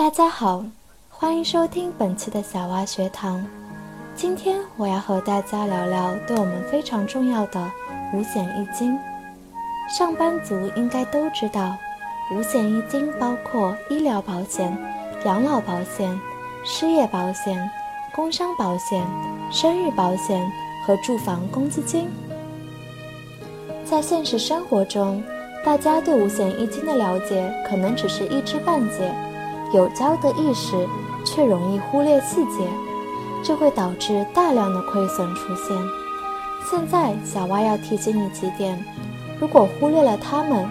大家好，欢迎收听本期的小蛙学堂。今天我要和大家聊聊对我们非常重要的五险一金。上班族应该都知道，五险一金包括医疗保险、养老保险、失业保险、工伤保险、生育保险和住房公积金。在现实生活中，大家对五险一金的了解可能只是一知半解，有交的意识，却容易忽略细节，这会导致大量的亏损出现。现在，小蛙要提醒你几点，如果忽略了它们，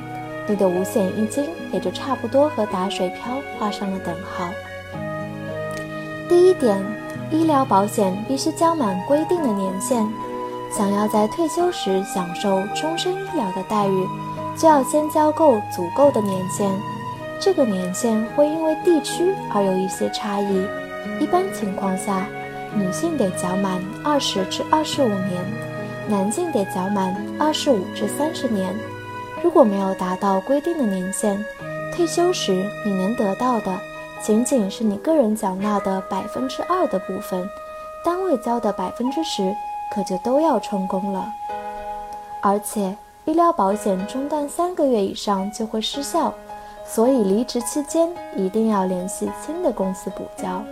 你的五险一金也就差不多和打水漂画上了等号。第一点，医疗保险必须交满规定的年限，想要在退休时享受终身医疗的待遇。就要先交够足够的年限，这个年限会因为地区而有一些差异。一般情况下，女性得缴满二十至二十五年，男性得缴满二十五至三十年。如果没有达到规定的年限，退休时你能得到的仅仅是你个人缴纳的百分之二的部分，单位交的百分之十可就都要充公了，而且。医疗保险中断三个月以上就会失效，所以离职期间一定要联系新的公司补交。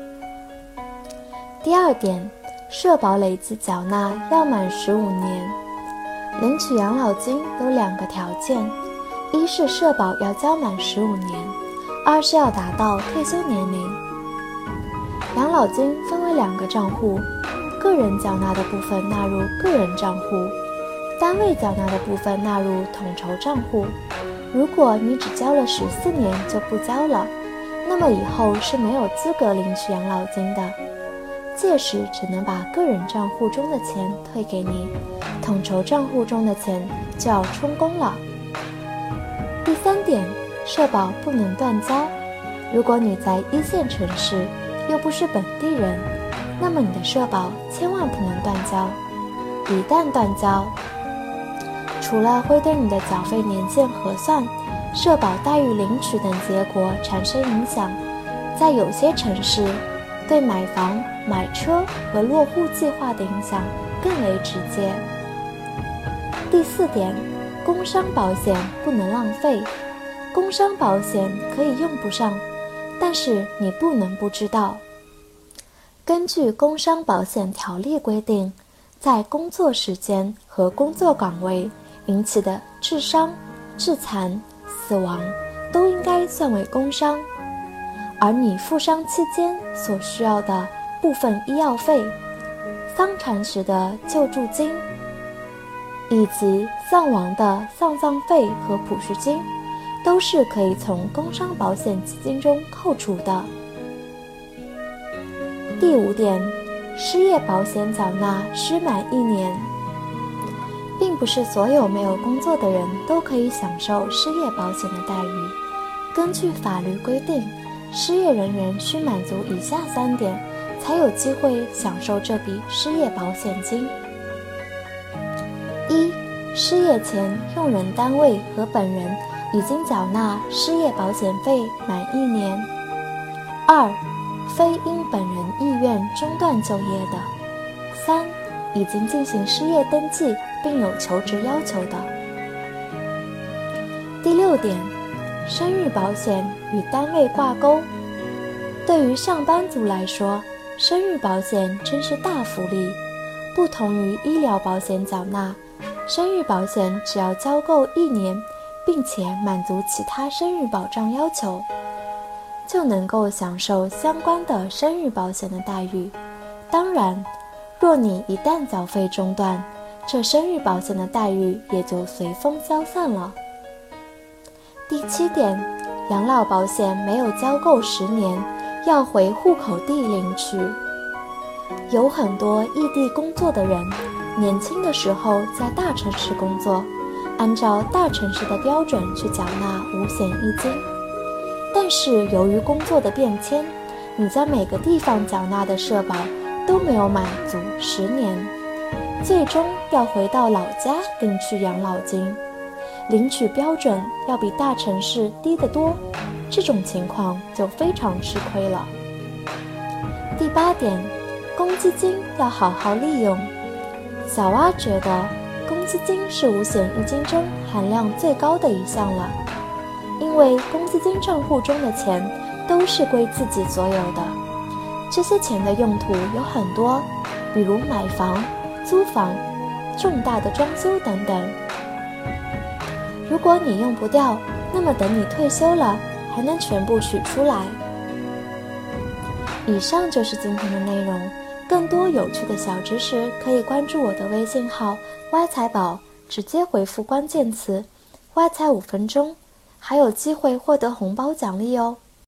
第二点，社保累计缴纳要满十五年。领取养老金有两个条件：一是社保要交满十五年，二是要达到退休年龄。养老金分为两个账户，个人缴纳的部分纳入个人账户。单位缴纳的部分纳入统筹账户。如果你只交了十四年就不交了，那么以后是没有资格领取养老金的。届时只能把个人账户中的钱退给你，统筹账户中的钱就要充公了。第三点，社保不能断交。如果你在一线城市，又不是本地人，那么你的社保千万不能断交。一旦断交，除了会对你的缴费年限核算、社保待遇领取等结果产生影响，在有些城市，对买房、买车和落户计划的影响更为直接。第四点，工伤保险不能浪费。工伤保险可以用不上，但是你不能不知道。根据《工伤保险条例》规定，在工作时间和工作岗位。引起的致伤、致残、死亡，都应该算为工伤，而你负伤期间所需要的部分医药费、丧产时的救助金，以及丧亡的丧葬费和抚恤金，都是可以从工伤保险基金中扣除的。第五点，失业保险缴纳需满一年。并不是所有没有工作的人都可以享受失业保险的待遇。根据法律规定，失业人员需满足以下三点，才有机会享受这笔失业保险金：一、失业前用人单位和本人已经缴纳失业保险费满一年；二、非因本人意愿中断就业的；三、已经进行失业登记。并有求职要求的。第六点，生育保险与单位挂钩。对于上班族来说，生育保险真是大福利。不同于医疗保险缴纳，生育保险只要交够一年，并且满足其他生育保障要求，就能够享受相关的生育保险的待遇。当然，若你一旦缴费中断，这生育保险的待遇也就随风消散了。第七点，养老保险没有交够十年，要回户口地领取。有很多异地工作的人，年轻的时候在大城市工作，按照大城市的标准去缴纳五险一金，但是由于工作的变迁，你在每个地方缴纳的社保都没有满足十年。最终要回到老家领取养老金，领取标准要比大城市低得多。这种情况就非常吃亏了。第八点，公积金要好好利用。小蛙觉得，公积金是五险一金中含量最高的一项了，因为公积金账户中的钱都是归自己所有的，这些钱的用途有很多，比如买房、租房、重大的装修等等。如果你用不掉，那么等你退休了，还能全部取出来。以上就是今天的内容。更多有趣的小知识，可以关注我的微信号“歪财宝”，直接回复关键词“歪财五分钟”，还有机会获得红包奖励哦。